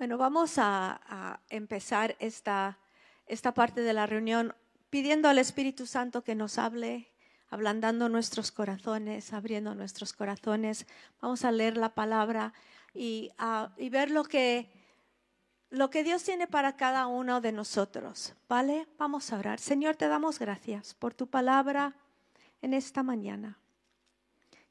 Bueno, vamos a, empezar esta, esta parte de la reunión pidiendo al Espíritu Santo que nos hable, ablandando nuestros corazones, abriendo nuestros corazones. Vamos a leer la palabra y, y ver lo que, lo que Dios tiene para cada uno de nosotros. ¿Vale? Vamos a orar. Señor, te damos gracias por tu palabra en esta mañana,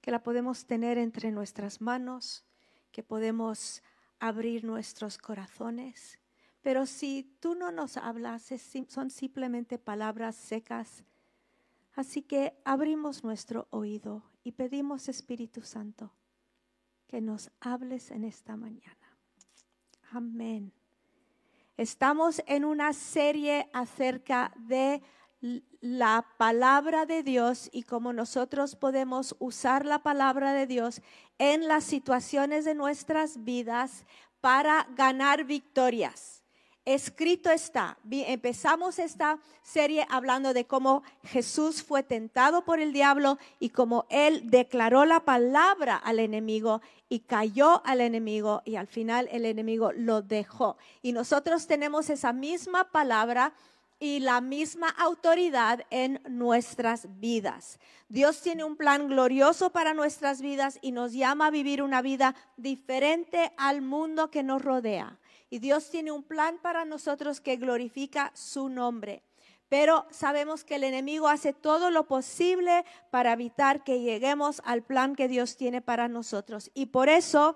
que la podemos tener entre nuestras manos, que podemos abrir nuestros corazones. Pero si tú no nos hablas, son simplemente palabras secas. Así que abrimos nuestro oído y pedimos, Espíritu Santo, que nos hables en esta mañana. Amén. Estamos en una serie acerca de la palabra de Dios y cómo nosotros podemos usar la palabra de Dios en las situaciones de nuestras vidas para ganar victorias. Escrito está, empezamos esta serie hablando de cómo Jesús fue tentado por el diablo y cómo él declaró la palabra al enemigo y cayó al enemigo y al final el enemigo lo dejó. Y nosotros tenemos esa misma palabra y la misma autoridad en nuestras vidas. Dios tiene un plan glorioso para nuestras vidas y nos llama a vivir una vida diferente al mundo que nos rodea. Y Dios tiene un plan para nosotros que glorifica su nombre. Pero sabemos que el enemigo hace todo lo posible para evitar que lleguemos al plan que Dios tiene para nosotros. Y por eso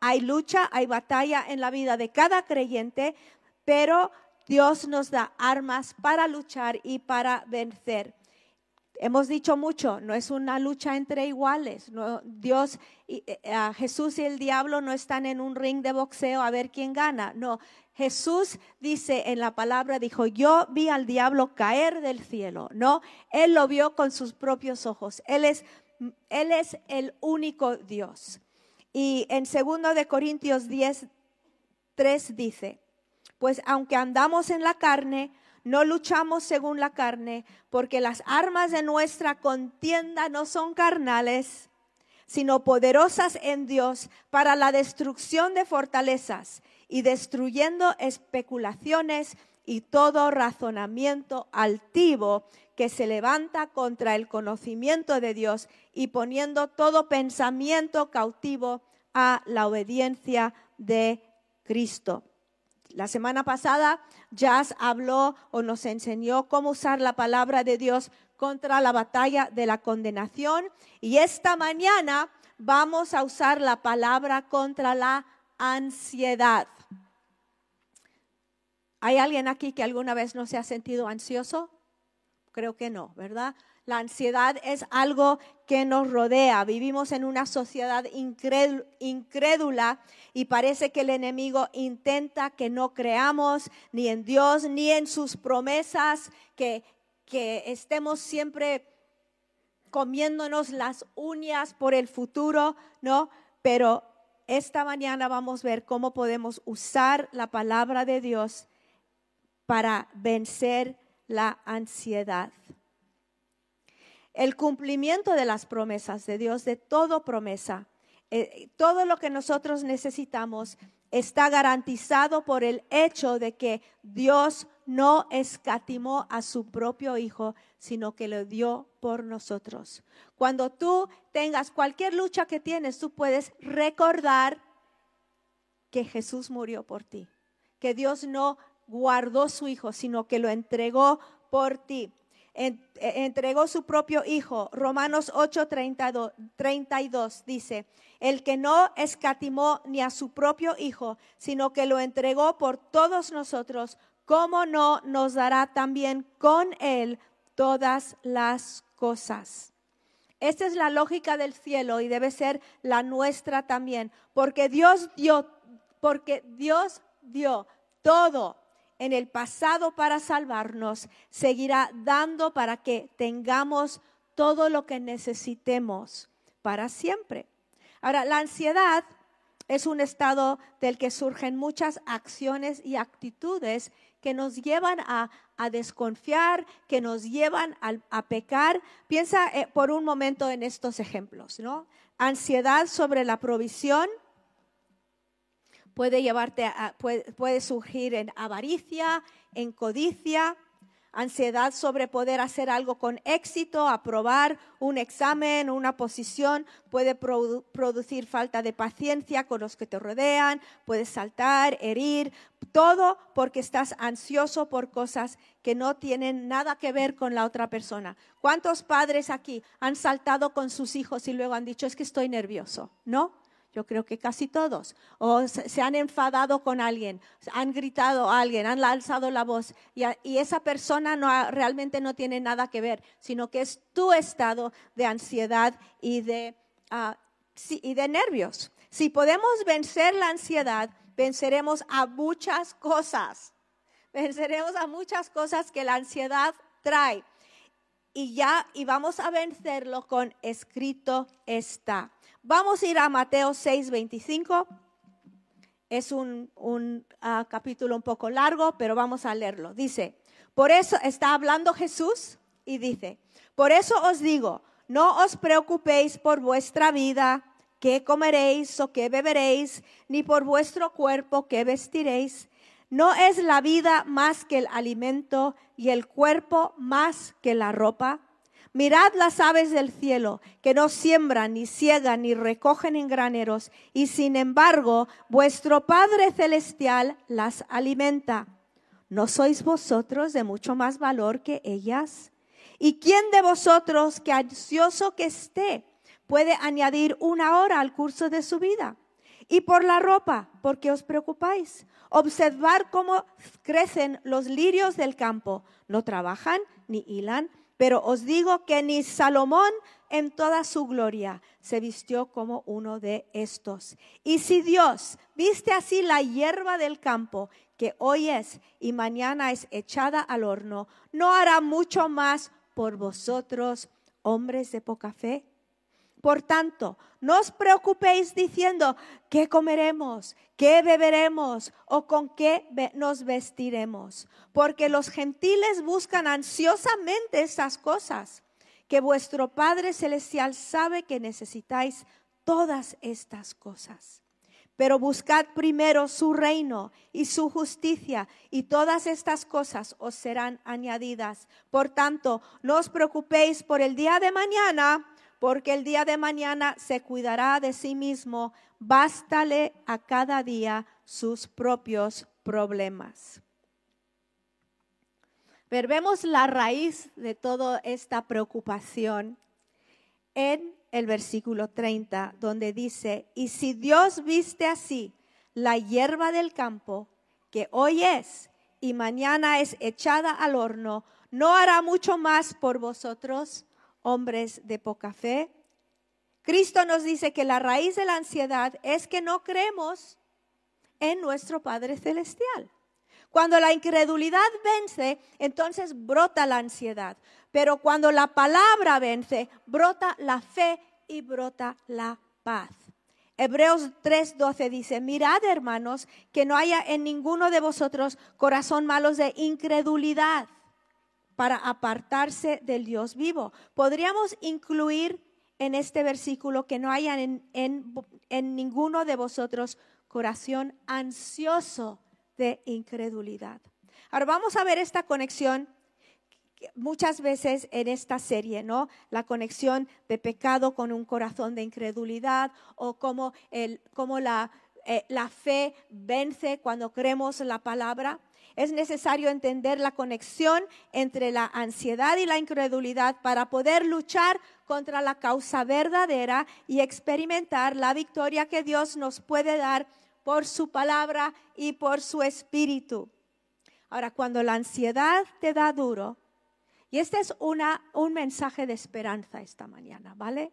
hay lucha, hay batalla en la vida de cada creyente, pero Dios nos da armas para luchar y para vencer. Hemos dicho mucho, no es una lucha entre iguales. Dios, eh, Jesús y el diablo no están en un ring de boxeo a ver quién gana. No, Jesús dice en la palabra, dijo, yo vi al diablo caer del cielo. No, él lo vio con sus propios ojos. Él es, él es el único Dios. Y en 2 de Corintios 10, 3 dice, pues aunque andamos en la carne, no luchamos según la carne, porque las armas de nuestra contienda no son carnales, sino poderosas en Dios para la destrucción de fortalezas y destruyendo especulaciones y todo razonamiento altivo que se levanta contra el conocimiento de Dios y poniendo todo pensamiento cautivo a la obediencia de Cristo. La semana pasada Jazz habló o nos enseñó cómo usar la palabra de Dios contra la batalla de la condenación y esta mañana vamos a usar la palabra contra la ansiedad. ¿Hay alguien aquí que alguna vez no se ha sentido ansioso? Creo que no, ¿verdad? La ansiedad es algo que nos rodea. Vivimos en una sociedad incrédula y parece que el enemigo intenta que no creamos ni en Dios ni en sus promesas, que, estemos siempre comiéndonos las uñas por el futuro, ¿no? Pero esta mañana vamos a ver cómo podemos usar la palabra de Dios para vencer la ansiedad el cumplimiento de las promesas de Dios, de toda promesa. Eh, todo lo que nosotros necesitamos está garantizado por el hecho de que Dios no escatimó a su propio Hijo, sino que lo dio por nosotros. Cuando tú tengas cualquier lucha que tienes, tú puedes recordar que Jesús murió por ti, que Dios no guardó su Hijo, sino que lo entregó por ti. E, entregó su propio Hijo. Romanos 8, 32 dice, el que no escatimó ni a su propio Hijo, sino que lo entregó por todos nosotros, ¿cómo no nos dará también con Él todas las cosas? Esta es la lógica del cielo y debe ser la nuestra también, porque Dios dio, porque Dios dio todo en el pasado para salvarnos, seguirá dando para que tengamos todo lo que necesitemos para siempre. Ahora, la ansiedad es un estado del que surgen muchas acciones y actitudes que nos llevan a, desconfiar, que nos llevan a, pecar. Piensa eh, por un momento en estos ejemplos, ¿no? Ansiedad sobre la provisión, puede llevarte a, puede, surgir en avaricia, en codicia, ansiedad sobre poder hacer algo con éxito, aprobar un examen, una posición, puede producir falta de paciencia con los que te rodean, puedes saltar, herir, todo porque estás ansioso por cosas que no tienen nada que ver con la otra persona. ¿Cuántos padres aquí han saltado con sus hijos y luego han dicho, es que estoy nervioso? ¿No? Yo creo que casi todos. O se han enfadado con alguien, han gritado a alguien, han alzado la voz y, esa persona no, realmente no tiene nada que ver, sino que es tu estado de ansiedad y de, ah, y de nervios. Si podemos vencer la ansiedad, venceremos a muchas cosas. Venceremos a muchas cosas que la ansiedad trae. Y y vamos a vencerlo con escrito está. Vamos a ir a Mateo 6, 25. Es un, ah, capítulo un poco largo, pero vamos a leerlo. Dice, por eso está hablando Jesús y dice, por eso os digo, no os preocupéis por vuestra vida, qué comeréis o qué beberéis, ni por vuestro cuerpo, qué vestiréis. ¿No es la vida más que el alimento y el cuerpo más que la ropa? Mirad las aves del cielo, que no siembran, ni ciegan, ni recogen en graneros, y sin embargo vuestro Padre Celestial las alimenta. ¿No sois vosotros de mucho más valor que ellas? ¿Y quién de vosotros, que ansioso que esté, puede añadir una hora al curso de su vida? Y por la ropa, ¿por qué os preocupáis? Observar cómo crecen los lirios del campo. No trabajan ni hilan pero os digo que ni Salomón en toda su gloria se vistió como uno de estos. Y si Dios viste así la hierba del campo, que hoy es y mañana es echada al horno, ¿no hará mucho más por vosotros, hombres de poca fe? Por tanto, no os preocupéis diciendo, ¿qué comeremos? ¿Qué beberemos? ¿O con qué nos vestiremos? Porque los gentiles buscan ansiosamente estas cosas, que vuestro Padre Celestial sabe que necesitáis todas estas cosas. Pero buscad primero su reino y su justicia, y todas estas cosas os serán añadidas. Por tanto, no os preocupéis por el día de mañana porque el día de mañana se cuidará de sí mismo, bástale a cada día sus propios problemas. Pero vemos la raíz de toda esta preocupación en el versículo 30, donde dice, y si Dios viste así la hierba del campo, que hoy es y mañana es echada al horno, ¿no hará mucho más por vosotros? Hombres de poca fe. Cristo nos dice que la raíz de la ansiedad es que no creemos en nuestro Padre Celestial. Cuando la incredulidad vence, entonces brota la ansiedad. Pero cuando la palabra vence, brota la fe y brota la paz. Hebreos 3:12 dice, mirad hermanos, que no haya en ninguno de vosotros corazón malos de incredulidad para apartarse del Dios vivo. Podríamos incluir en este versículo que no haya en, ninguno de vosotros corazón ansioso de incredulidad. Ahora vamos a ver esta conexión muchas veces en esta serie, ¿no? La conexión de pecado con un corazón de incredulidad o cómo, el, la, eh, la fe vence cuando creemos la palabra. Es necesario entender la conexión entre la ansiedad y la incredulidad para poder luchar contra la causa verdadera y experimentar la victoria que Dios nos puede dar por su palabra y por su espíritu. Ahora, cuando la ansiedad te da duro, y este es una, un mensaje de esperanza esta mañana, ¿vale?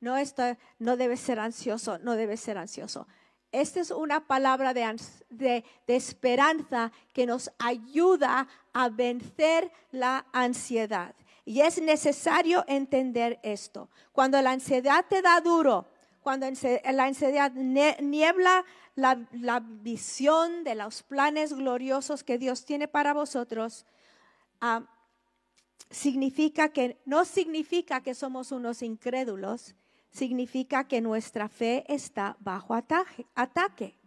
No, esto, no debes ser ansioso, no debes ser ansioso. Esta es una palabra de, esperanza que nos ayuda a vencer la ansiedad. Y es necesario entender esto. Cuando la ansiedad te da duro, cuando la ansiedad niebla la, visión de los planes gloriosos que Dios tiene para vosotros, ah, significa que no significa que somos unos incrédulos, significa que nuestra fe está bajo ataque.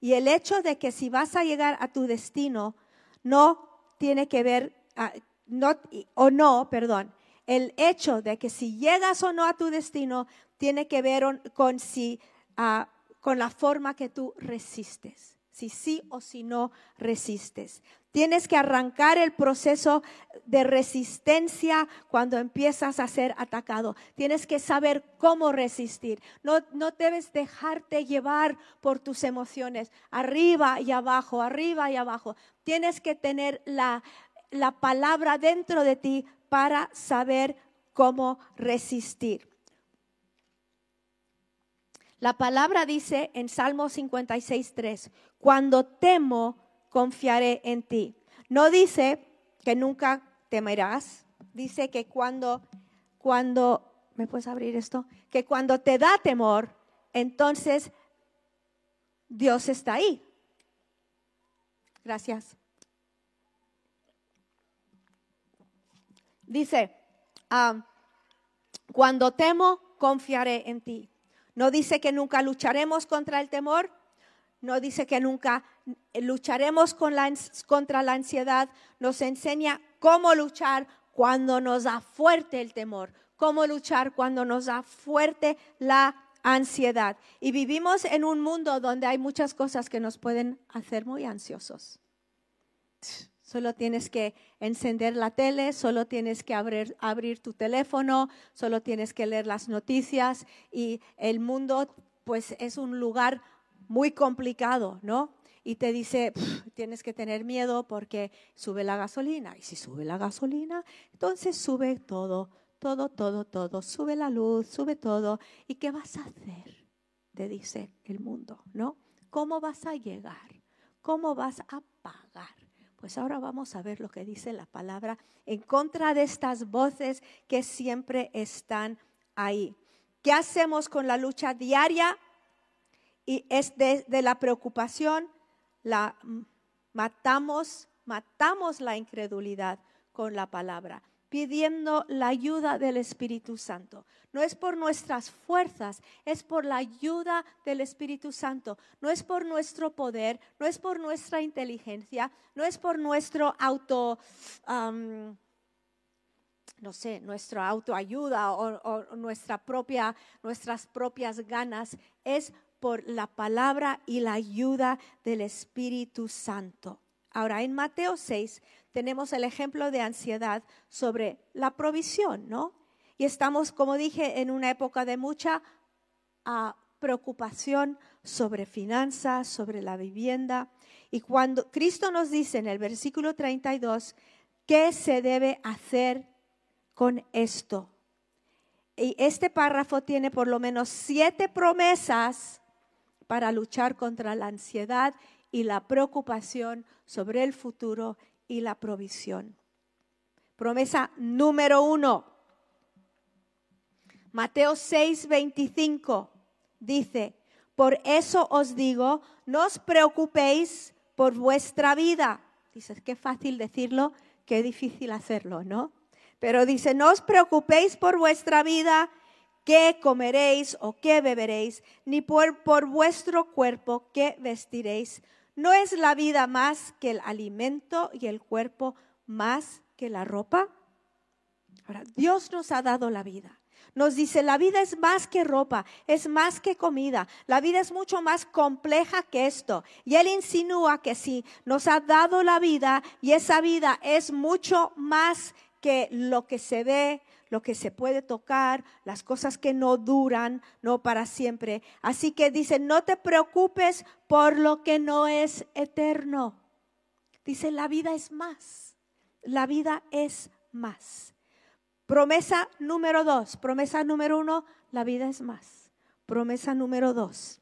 Y el hecho de que si vas a llegar a tu destino no tiene que ver, ah, no, o no, perdón, el hecho de que si llegas o no a tu destino tiene que ver con, si, ah, con la forma que tú resistes, si sí o si no resistes. Tienes que arrancar el proceso de resistencia cuando empiezas a ser atacado. Tienes que saber cómo resistir. No, no debes dejarte llevar por tus emociones, arriba y abajo, arriba y abajo. Tienes que tener la, la palabra dentro de ti para saber cómo resistir. La palabra dice en Salmo 56, 3, cuando temo, confiaré en ti. No dice que nunca temerás, dice que cuando, cuando, ¿me puedes abrir esto? Que cuando te da temor, entonces Dios está ahí. Gracias. Dice, ah, cuando temo, confiaré en ti. No dice que nunca lucharemos contra el temor, no dice que nunca lucharemos contra la ansiedad, nos enseña cómo luchar cuando nos da fuerte el temor, cómo luchar cuando nos da fuerte la ansiedad. Y vivimos en un mundo donde hay muchas cosas que nos pueden hacer muy ansiosos. Solo tienes que encender la tele, solo tienes que abrir, abrir, tu teléfono, solo tienes que leer las noticias y el mundo pues es un lugar muy complicado, ¿no? Y te dice, tienes que tener miedo porque sube la gasolina. Y si sube la gasolina, entonces sube todo, todo, todo, todo. Sube la luz, sube todo. ¿Y qué vas a hacer? Te dice el mundo, ¿no? ¿Cómo vas a llegar? ¿Cómo vas a pagar? Pues ahora vamos a ver lo que dice la palabra en contra de estas voces que siempre están ahí. ¿Qué hacemos con la lucha diaria y es de, la preocupación, la matamos, matamos la incredulidad con la palabra, pidiendo la ayuda del Espíritu Santo. No es por nuestras fuerzas, es por la ayuda del Espíritu Santo. No es por nuestro poder, no es por nuestra inteligencia, no es por nuestro auto, no sé, nuestra autoayuda o, o, nuestra propia, nuestras propias ganas. Es por la palabra y la ayuda del Espíritu Santo. Ahora, en Mateo 6 tenemos el ejemplo de ansiedad sobre la provisión, ¿no? Y estamos, como dije, en una época de mucha ah, preocupación sobre finanzas, sobre la vivienda. Y cuando Cristo nos dice en el versículo 32, ¿qué se debe hacer con esto? Y este párrafo tiene por lo menos siete promesas para luchar contra la ansiedad y la preocupación sobre el futuro y la provisión. Promesa número uno. Mateo 6, 25 dice, por eso os digo, no os preocupéis por vuestra vida. Dices, qué fácil decirlo, qué difícil hacerlo, ¿no? Pero dice, no os preocupéis por vuestra vida, qué comeréis o qué beberéis, ni por, por vuestro cuerpo qué vestiréis. ¿No es la vida más que el alimento y el cuerpo más que la ropa? Ahora, Dios nos ha dado la vida. Nos dice, la vida es más que ropa, es más que comida, la vida es mucho más compleja que esto. Y Él insinúa que si nos ha dado la vida y esa vida es mucho más que lo que se ve, lo que se puede tocar, las cosas que no duran, no para siempre. Así que dice, no te preocupes por lo que no es eterno. Dice, la vida es más. La vida es más. Promesa número dos. Promesa número uno, la vida es más. Promesa número dos.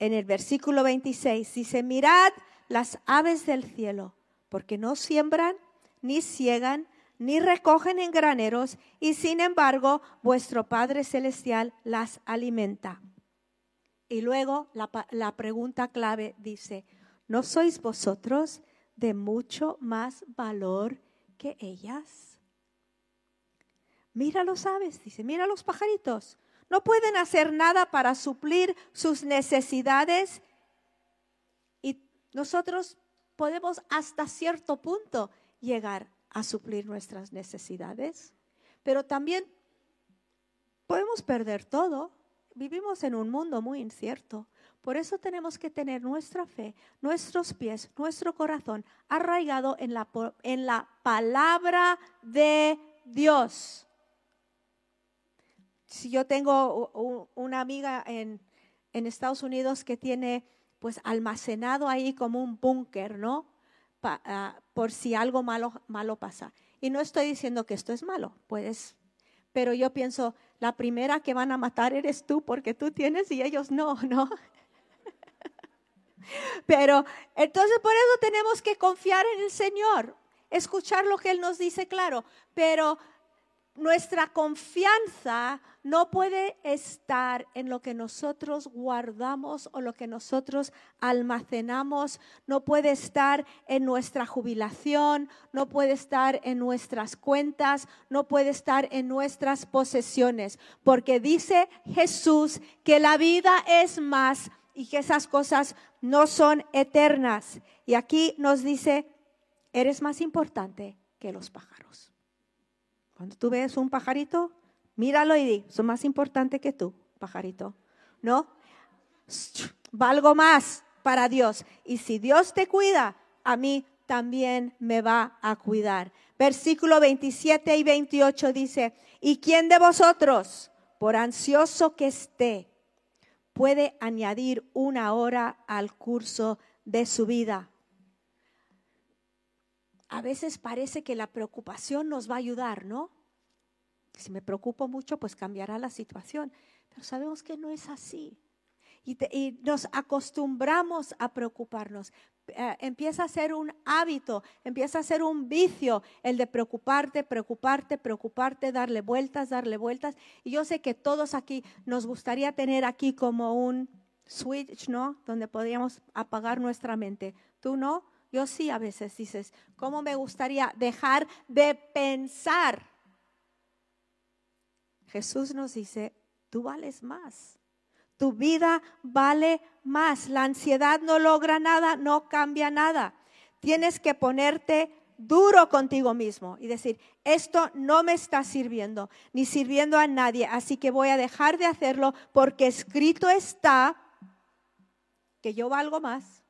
En el versículo 26 dice, mirad las aves del cielo, porque no siembran, ni ciegan, ni recogen en graneros, y sin embargo vuestro Padre Celestial las alimenta. Y luego la, la, pregunta clave dice, ¿no sois vosotros de mucho más valor que ellas? Mira los aves, dice, mira los pajaritos. No pueden hacer nada para suplir sus necesidades nosotros podemos hasta cierto punto llegar a suplir nuestras necesidades, pero también podemos perder todo. Vivimos en un mundo muy incierto. Por eso tenemos que tener nuestra fe, nuestros pies, nuestro corazón arraigado en la, en la palabra de Dios. Si yo tengo una amiga en, en Estados Unidos que tiene pues almacenado ahí como un búnker, ¿no? Ah, por si algo malo, malo pasa. Y no estoy diciendo que esto es malo, puedes, pero yo pienso, la primera que van a matar eres tú porque tú tienes y ellos no, ¿no? Pero entonces por eso tenemos que confiar en el Señor, escuchar lo que Él nos dice, claro, pero nuestra confianza no puede estar en lo que nosotros guardamos o lo que nosotros almacenamos, no puede estar en nuestra jubilación, no puede estar en nuestras cuentas, no puede estar en nuestras posesiones, porque dice Jesús que la vida es más y que esas cosas no son eternas. Y aquí nos dice, eres más importante que los pájaros. Cuando tú ves un pajarito, míralo y di, son más importante que tú, pajarito. ¿No? Valgo más para Dios. Y si Dios te cuida, a mí también me va a cuidar. Versículo 27 y 28 dice, ¿y quién de vosotros, por ansioso que esté, puede añadir una hora al curso de su vida? A veces parece que la preocupación nos va a ayudar, ¿no? Si me preocupo mucho, pues cambiará la situación. Pero sabemos que no es así. Y, nos acostumbramos a preocuparnos. Eh, empieza a ser un hábito, empieza a ser un vicio el de preocuparte, preocuparte, preocuparte, darle vueltas, darle vueltas. Y yo sé que todos aquí nos gustaría tener aquí como un switch, ¿no? Donde podríamos apagar nuestra mente. ¿Tú no? Yo sí a veces dices, ¿cómo me gustaría dejar de pensar? Jesús nos dice, tú vales más. Tu vida vale más. La ansiedad no logra nada, no cambia nada. Tienes que ponerte duro contigo mismo y decir, esto no me está sirviendo, ni sirviendo a nadie, así que voy a dejar de hacerlo porque escrito está que yo valgo más.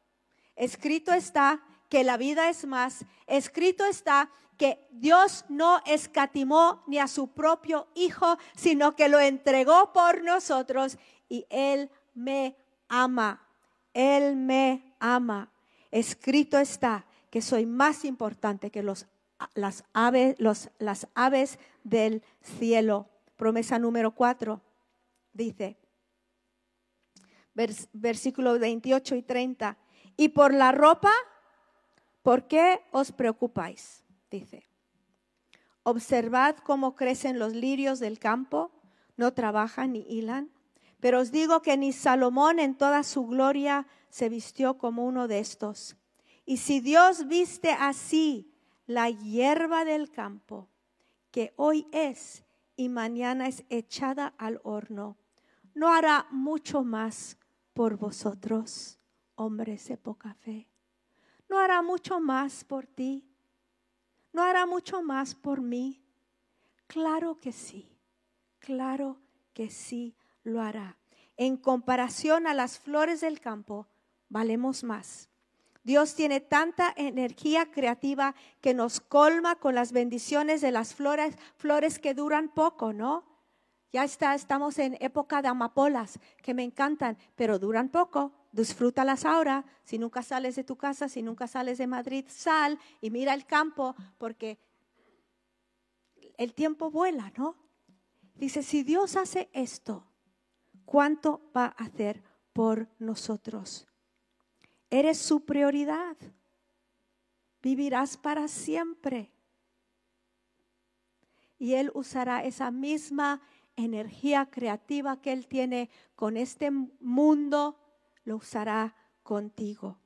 Escrito está que la vida es más. Escrito está que Dios no escatimó ni a su propio Hijo, sino que lo entregó por nosotros y Él me ama. Él me ama. Escrito está que soy más importante que los, las, aves, los, las aves del cielo. Promesa número 4 dice, versículo 28 y 30, y por la ropa ¿Por qué os preocupáis? Dice. Observad cómo crecen los lirios del campo, no trabajan ni hilan. Pero os digo que ni Salomón en toda su gloria se vistió como uno de estos. Y si Dios viste así la hierba del campo, que hoy es y mañana es echada al horno, ¿no hará mucho más por vosotros, hombres de poca fe? ¿No hará mucho más por ti? ¿No hará mucho más por mí? Claro que sí, claro que sí lo hará. En comparación a las flores del campo, valemos más. Dios tiene tanta energía creativa que nos colma con las bendiciones de las flores, flores que duran poco, ¿no? Ya está, estamos en época de amapolas que me encantan, pero duran poco disfrútalas ahora. Si nunca sales de tu casa, si nunca sales de Madrid, sal y mira el campo porque el tiempo vuela, ¿no? Dice, si Dios hace esto, ¿cuánto va a hacer por nosotros? Eres su prioridad. Vivirás para siempre. Y Él usará esa misma energía creativa que Él tiene con este mundo lo usará contigo.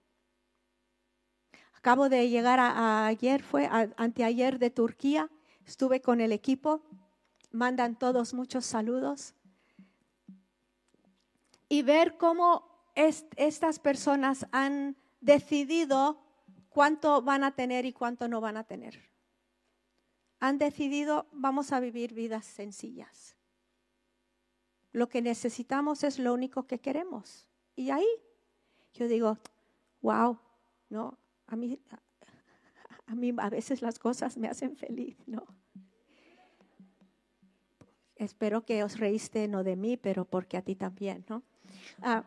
Acabo de llegar a, ayer, fue anteayer de Turquía, estuve con el equipo, mandan todos muchos saludos. Y ver cómo estas personas han decidido cuánto van a tener y cuánto no van a tener. Han decidido, vamos a vivir vidas sencillas. Lo que necesitamos es lo único que queremos. Y ahí yo digo, wow, ¿no? A mí, a mí a veces las cosas me hacen feliz, ¿no? Espero que os reíste no de mí, pero porque a ti también, ¿no? Ah,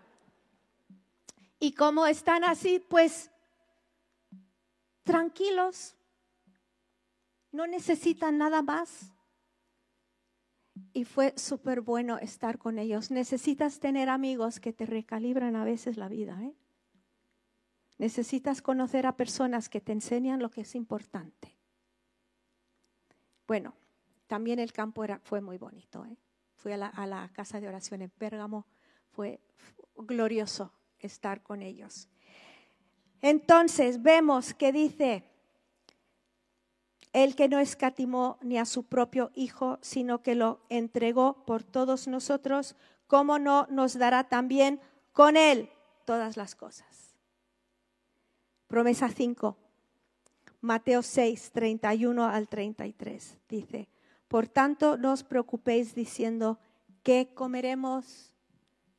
y como están así, pues tranquilos, no necesitan nada más. Y fue súper bueno estar con ellos. Necesitas tener amigos que te recalibran a veces la vida. ¿eh? Necesitas conocer a personas que te enseñan lo que es importante. Bueno, también el campo era, fue muy bonito. ¿eh? Fui a la, a la casa de oración en Pérgamo. Fue glorioso estar con ellos. Entonces vemos que dice, el que no escatimó ni a su propio Hijo, sino que lo entregó por todos nosotros, ¿cómo no nos dará también con él todas las cosas? Promesa 5, Mateo 6, 31 al 33, dice, por tanto no os preocupéis diciendo, ¿qué comeremos?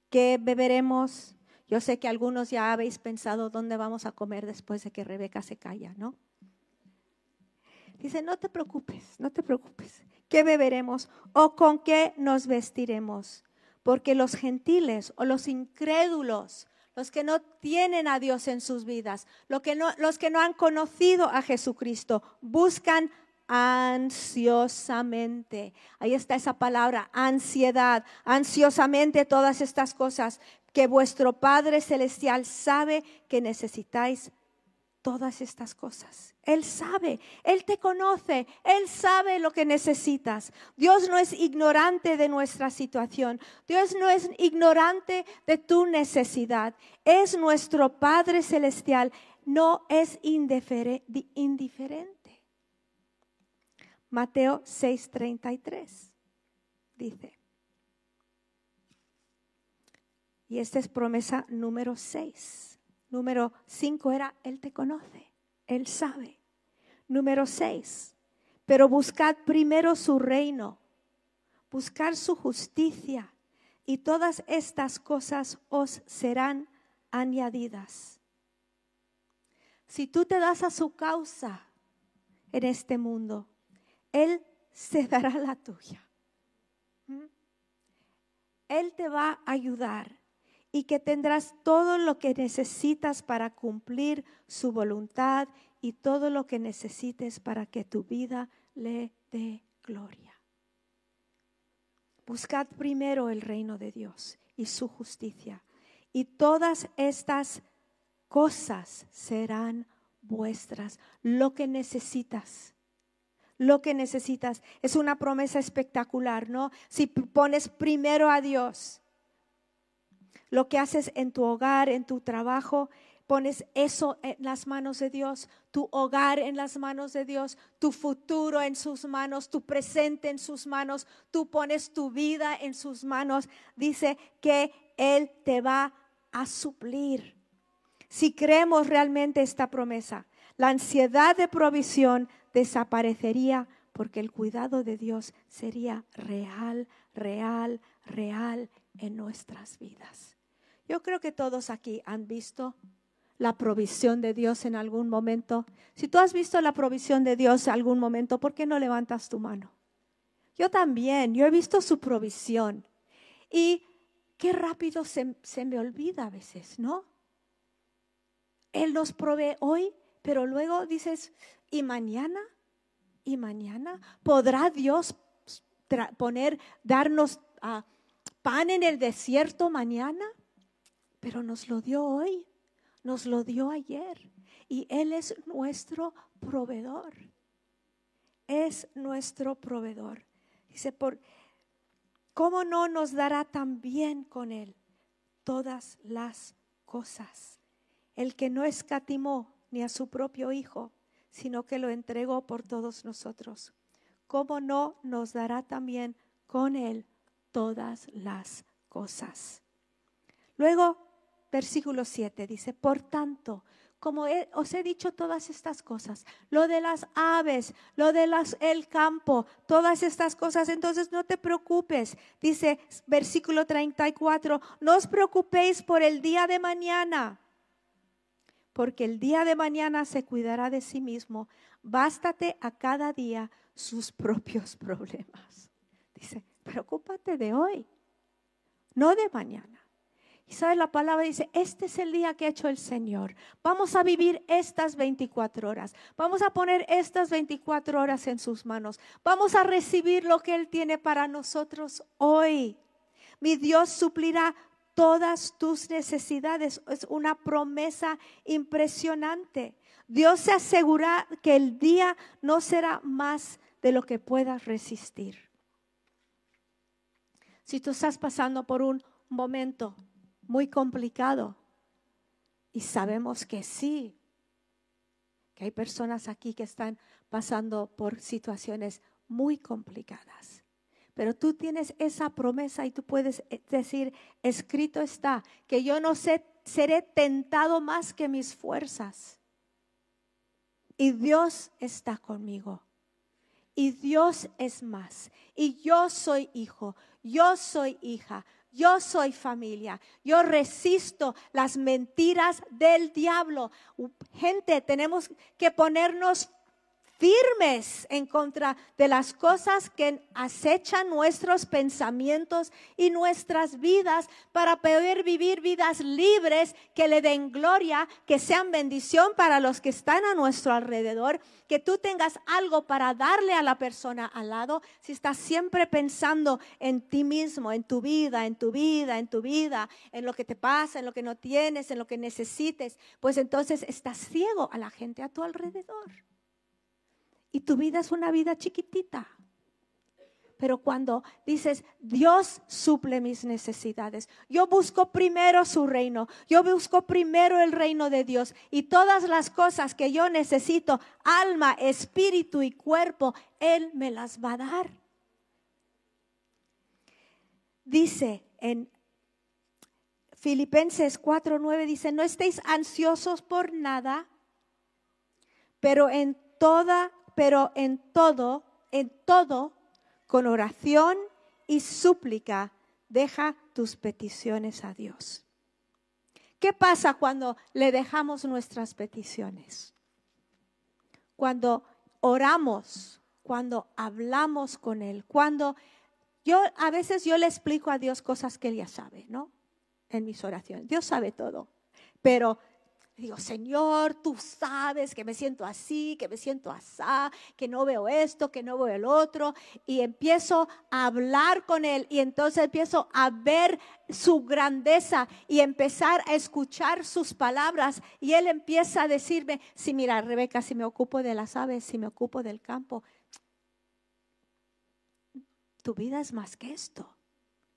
¿Qué beberemos? Yo sé que algunos ya habéis pensado dónde vamos a comer después de que Rebeca se calla, ¿no? Dice, no te preocupes, no te preocupes. ¿Qué beberemos o con qué nos vestiremos? Porque los gentiles o los incrédulos, los que no tienen a Dios en sus vidas, los que no, los que no han conocido a Jesucristo, buscan ansiosamente. Ahí está esa palabra, ansiedad, ansiosamente todas estas cosas que vuestro Padre Celestial sabe que necesitáis todas estas cosas. Él sabe, Él te conoce, Él sabe lo que necesitas. Dios no es ignorante de nuestra situación, Dios no es ignorante de tu necesidad. Es nuestro Padre Celestial, no es indiferente. Mateo 6:33 dice, y esta es promesa número 6. Número 5 era, Él te conoce, Él sabe. Número 6, pero buscad primero su reino, buscar su justicia y todas estas cosas os serán añadidas. Si tú te das a su causa en este mundo, Él se dará la tuya. ¿Mm? Él te va a ayudar y que tendrás todo lo que necesitas para cumplir su voluntad y todo lo que necesites para que tu vida le dé gloria. Buscad primero el reino de Dios y su justicia y todas estas cosas serán vuestras. Lo que necesitas lo que necesitas. Es una promesa espectacular, ¿no? Si pones primero a Dios, lo que haces en tu hogar, en tu trabajo, pones eso en las manos de Dios, tu hogar en las manos de Dios, tu futuro en sus manos, tu presente en sus manos, tú pones tu vida en sus manos, dice que Él te va a suplir. Si creemos realmente esta promesa, la ansiedad de provisión desaparecería porque el cuidado de Dios sería real, real, real en nuestras vidas. Yo creo que todos aquí han visto la provisión de Dios en algún momento. Si tú has visto la provisión de Dios en algún momento, ¿por qué no levantas tu mano? Yo también, yo he visto su provisión. Y qué rápido se, se me olvida a veces, ¿no? Él nos provee hoy, pero luego dices, ¿y mañana? ¿Y mañana? ¿Podrá Dios poner, darnos ah, pan en el desierto mañana? Pero nos lo dio hoy, nos lo dio ayer y Él es nuestro proveedor. Es nuestro proveedor. Dice, por, ¿cómo no nos dará también con Él todas las cosas? El que no escatimó ni a su propio Hijo, sino que lo entregó por todos nosotros. ¿Cómo no nos dará también con Él todas las cosas? Luego versículo 7 dice, por tanto, como os he dicho todas estas cosas, lo de las aves, lo de las, el campo, todas estas cosas, entonces no te preocupes. Dice versículo 34, no os preocupéis por el día de mañana, porque el día de mañana se cuidará de sí mismo. Bástate a cada día sus propios problemas. Dice, preocúpate de hoy, no de mañana. Y sabes, la palabra dice, este es el día que ha hecho el Señor. Vamos a vivir estas 24 horas. Vamos a poner estas 24 horas en sus manos. Vamos a recibir lo que Él tiene para nosotros hoy. Mi Dios suplirá todas tus necesidades. Es una promesa impresionante. Dios se asegura que el día no será más de lo que puedas resistir. Si tú estás pasando por un momento muy complicado. Y sabemos que sí, que hay personas aquí que están pasando por situaciones muy complicadas. Pero tú tienes esa promesa y tú puedes eh, decir, escrito está, que yo no sé, seré tentado más que mis fuerzas. Y Dios está conmigo. Y Dios es más. Y yo soy hijo, yo soy hija, yo soy familia. Yo resisto las mentiras del diablo. Gente, tenemos que ponernos firmes en contra de las cosas que acechan nuestros pensamientos y nuestras vidas para poder vivir vidas libres que le den gloria, que sean bendición para los que están a nuestro alrededor, que tú tengas algo para darle a la persona al lado. Si estás siempre pensando en ti mismo, en tu vida, en tu vida, en tu vida, en lo que te pasa, en lo que no tienes, en lo que necesites, pues entonces estás ciego a la gente a tu alrededor y tu vida es una vida chiquitita. Pero cuando dices, Dios suple mis necesidades, yo busco primero su reino, yo busco primero el reino de Dios y todas las cosas que yo necesito, alma, espíritu y cuerpo, Él me las va a dar. Dice en Filipenses 4:9, dice, no estéis ansiosos por nada, pero en toda pero en todo, en todo, con oración y súplica, deja tus peticiones a Dios. ¿Qué pasa cuando le dejamos nuestras peticiones? Cuando oramos, cuando hablamos con Él, cuando yo a veces yo le explico a Dios cosas que Él ya sabe, ¿no? En mis oraciones. Dios sabe todo. Pero Digo, Señor, tú sabes que me siento así, que me siento asá, que no veo esto, que no veo el otro. Y empiezo a hablar con Él y entonces empiezo a ver su grandeza y empezar a escuchar sus palabras. Y Él empieza a decirme, sí, mira, Rebeca, si me ocupo de las aves, si me ocupo del campo, tu vida es más que esto.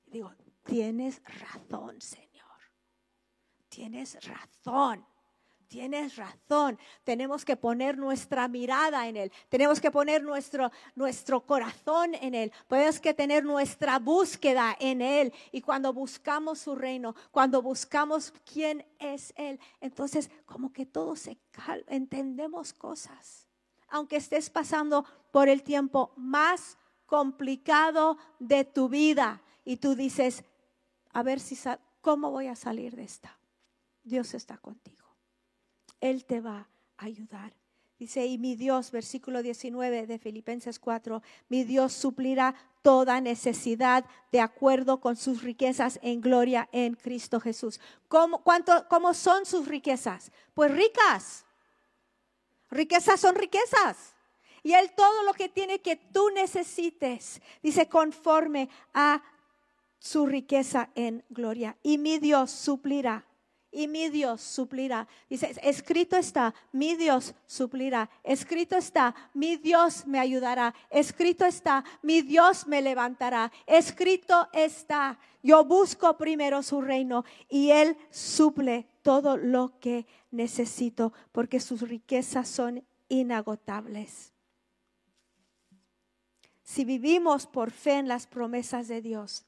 digo, tienes razón, Señor. Tienes razón. Tienes razón, tenemos que poner nuestra mirada en Él, tenemos que poner nuestro, nuestro corazón en Él, tenemos que tener nuestra búsqueda en Él. Y cuando buscamos su reino, cuando buscamos quién es Él, entonces como que todo se calma, entendemos cosas. Aunque estés pasando por el tiempo más complicado de tu vida y tú dices, a ver si, ¿cómo voy a salir de esta? Dios está contigo. Él te va a ayudar. Dice, y mi Dios, versículo 19 de Filipenses 4, mi Dios suplirá toda necesidad de acuerdo con sus riquezas en gloria en Cristo Jesús. ¿Cómo, cuánto, ¿Cómo son sus riquezas? Pues ricas. Riquezas son riquezas. Y Él todo lo que tiene que tú necesites, dice, conforme a su riqueza en gloria. Y mi Dios suplirá y mi Dios suplirá. Dice, escrito está, mi Dios suplirá. Escrito está, mi Dios me ayudará. Escrito está, mi Dios me levantará. Escrito está, yo busco primero su reino y Él suple todo lo que necesito porque sus riquezas son inagotables. Si vivimos por fe en las promesas de Dios,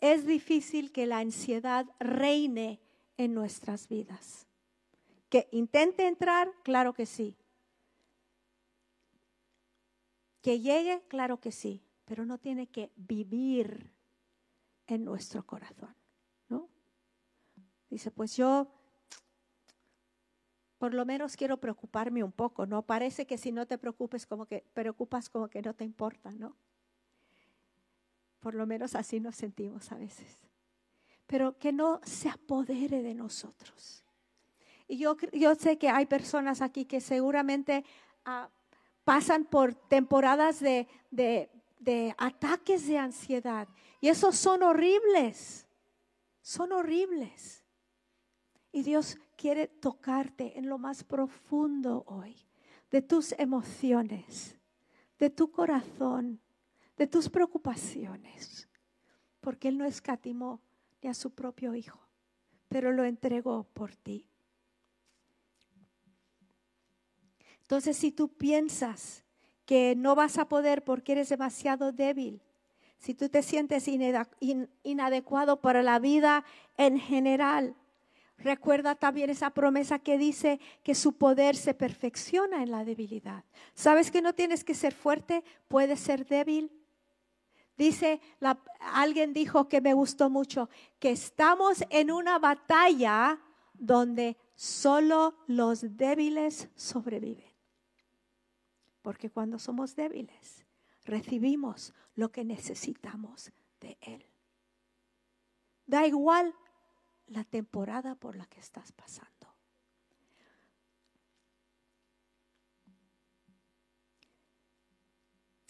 es difícil que la ansiedad reine en nuestras vidas. Que intente entrar, claro que sí. Que llegue, claro que sí, pero no tiene que vivir en nuestro corazón, ¿no? Dice, pues yo por lo menos quiero preocuparme un poco, ¿no? Parece que si no te preocupes como que preocupas como que no te importa, ¿no? Por lo menos así nos sentimos a veces. Pero que no se apodere de nosotros. Y yo, yo sé que hay personas aquí que seguramente ah, pasan por temporadas de, de, de ataques de ansiedad. Y esos son horribles. Son horribles. Y Dios quiere tocarte en lo más profundo hoy, de tus emociones, de tu corazón, de tus preocupaciones, porque Él no escatimó ni a su propio Hijo, pero lo entregó por ti. Entonces, si tú piensas que no vas a poder porque eres demasiado débil, si tú te sientes inadecuado para la vida en general, Recuerda también esa promesa que dice que su poder se perfecciona en la debilidad. ¿Sabes que no tienes que ser fuerte? Puedes ser débil. Dice, alguien dijo que me gustó mucho, que estamos en una batalla donde solo los débiles sobreviven. Porque cuando somos débiles, recibimos lo que necesitamos de Él. Da igual la temporada por la que estás pasando.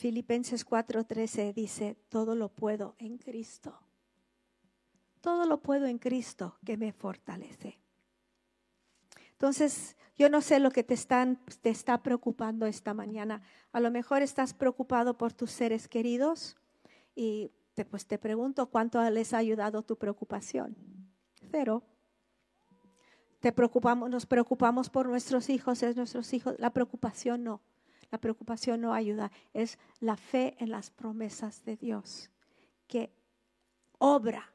Filipenses 4:13 dice, todo lo puedo en Cristo. Todo lo puedo en Cristo que me fortalece. Entonces, yo no sé lo que te, te está preocupando esta mañana. A lo mejor estás preocupado por tus seres queridos y te, pues te pregunto cuánto les ha ayudado tu preocupación. Te preocupamos, nos preocupamos por nuestros hijos, es nuestros hijos. La preocupación no. La preocupación no ayuda. Es la fe en las promesas de Dios que obra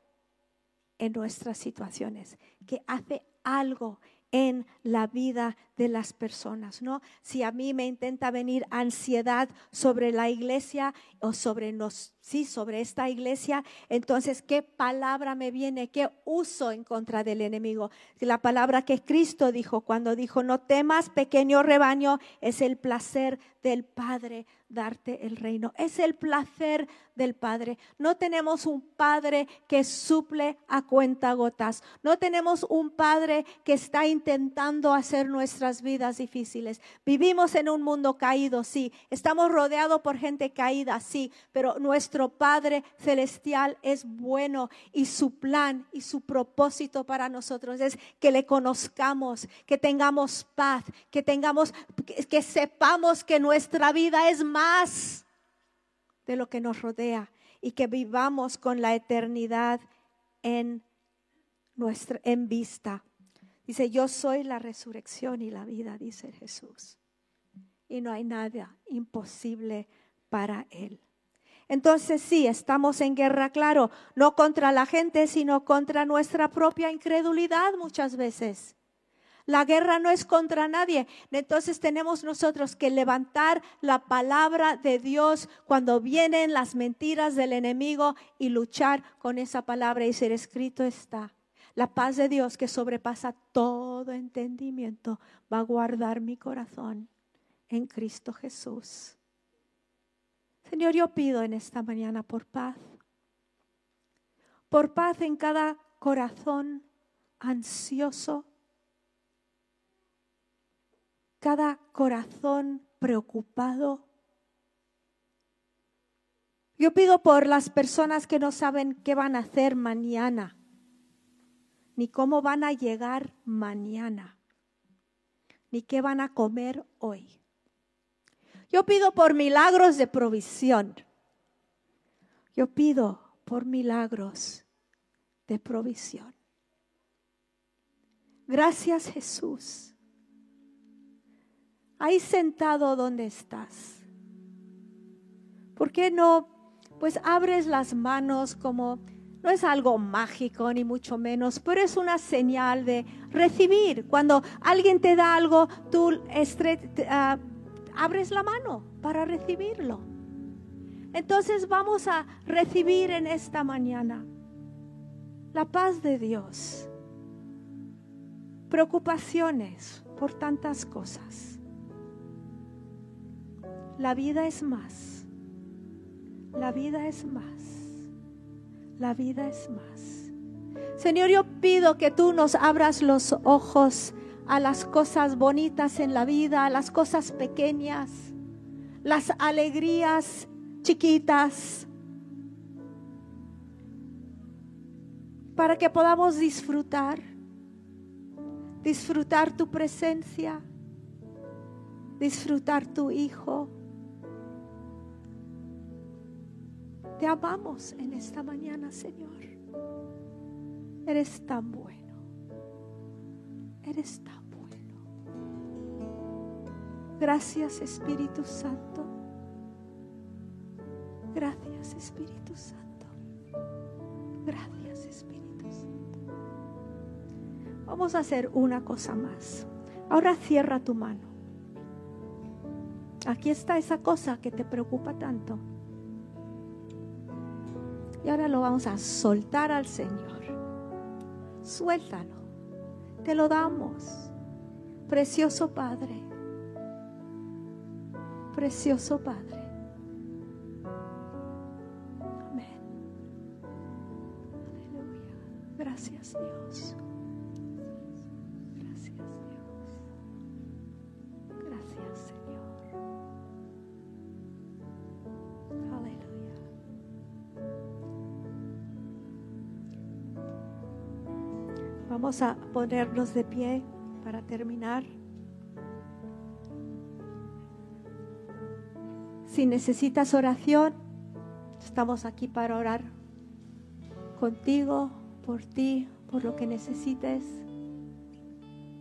en nuestras situaciones, que hace algo en la vida de las personas, ¿no? Si a mí me intenta venir ansiedad sobre la iglesia o sobre nos, sí, sobre esta iglesia, entonces qué palabra me viene, qué uso en contra del enemigo. La palabra que Cristo dijo cuando dijo, "No temas, pequeño rebaño, es el placer del Padre darte el reino. Es el placer del Padre. No tenemos un Padre que suple a cuenta gotas. No tenemos un Padre que está intentando hacer vidas difíciles. Vivimos en un mundo caído, sí. Estamos rodeados por gente caída, sí. Pero nuestro Padre celestial es bueno y su plan y su propósito para nosotros es que le conozcamos, que tengamos paz, que tengamos, que, sepamos que nuestra vida es más de lo que nos rodea y que vivamos con la eternidad en nuestra en vista. Dice, "Yo soy la resurrección y la vida", dice Jesús. Y no hay nada imposible para él. Entonces sí, estamos en guerra, claro, no contra la gente, sino contra nuestra propia incredulidad muchas veces. La guerra no es contra nadie. Entonces tenemos nosotros que levantar la palabra de Dios cuando vienen las mentiras del enemigo y luchar con esa palabra y ser escrito está. La paz de Dios que sobrepasa todo entendimiento va a guardar mi corazón en Cristo Jesús. Señor, yo pido en esta mañana por paz. Por paz en cada corazón ansioso cada corazón preocupado. Yo pido por las personas que no saben qué van a hacer mañana, ni cómo van a llegar mañana, ni qué van a comer hoy. Yo pido por milagros de provisión. Yo pido por milagros de provisión. Gracias Jesús ahí sentado donde estás. ¿Por qué no, pues abres las manos como, No es algo mágico ni mucho menos, pero es una señal de recibir. Cuando alguien te da algo, tú uh, abres la mano para recibirlo. Entonces vamos a recibir en esta mañana la paz de Dios, preocupaciones por tantas cosas. La vida es más, la vida es más, la vida es más. Señor, yo pido que tú nos abras los ojos a las cosas bonitas en la vida, a las cosas pequeñas, las alegrías chiquitas, para que podamos disfrutar, disfrutar tu presencia, disfrutar tu Hijo. Te amamos en esta mañana, Señor. Eres tan bueno. Eres tan bueno. Gracias, Espíritu Santo. Gracias Espíritu Santo. Gracias Espíritu Santo. Vamos a hacer una cosa más. Ahora cierra tu mano. Aquí está esa cosa que te preocupa tanto. Y ahora lo vamos a soltar al Señor. Suéltalo. Te lo damos. Precioso Padre. Precioso Padre. Gracias Dios. Vamos a ponernos de pie para terminar. Si necesitas oración, estamos aquí para orar contigo por ti, por lo que necesites.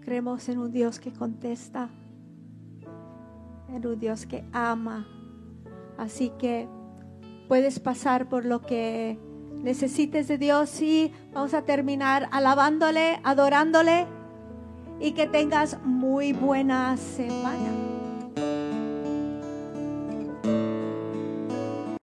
Creemos en un Dios que contesta, en un Dios que ama. Así que puedes pasar por lo que necesites de Dios y vamos a terminar alabándole, adorándole y que tengas muy buena semana.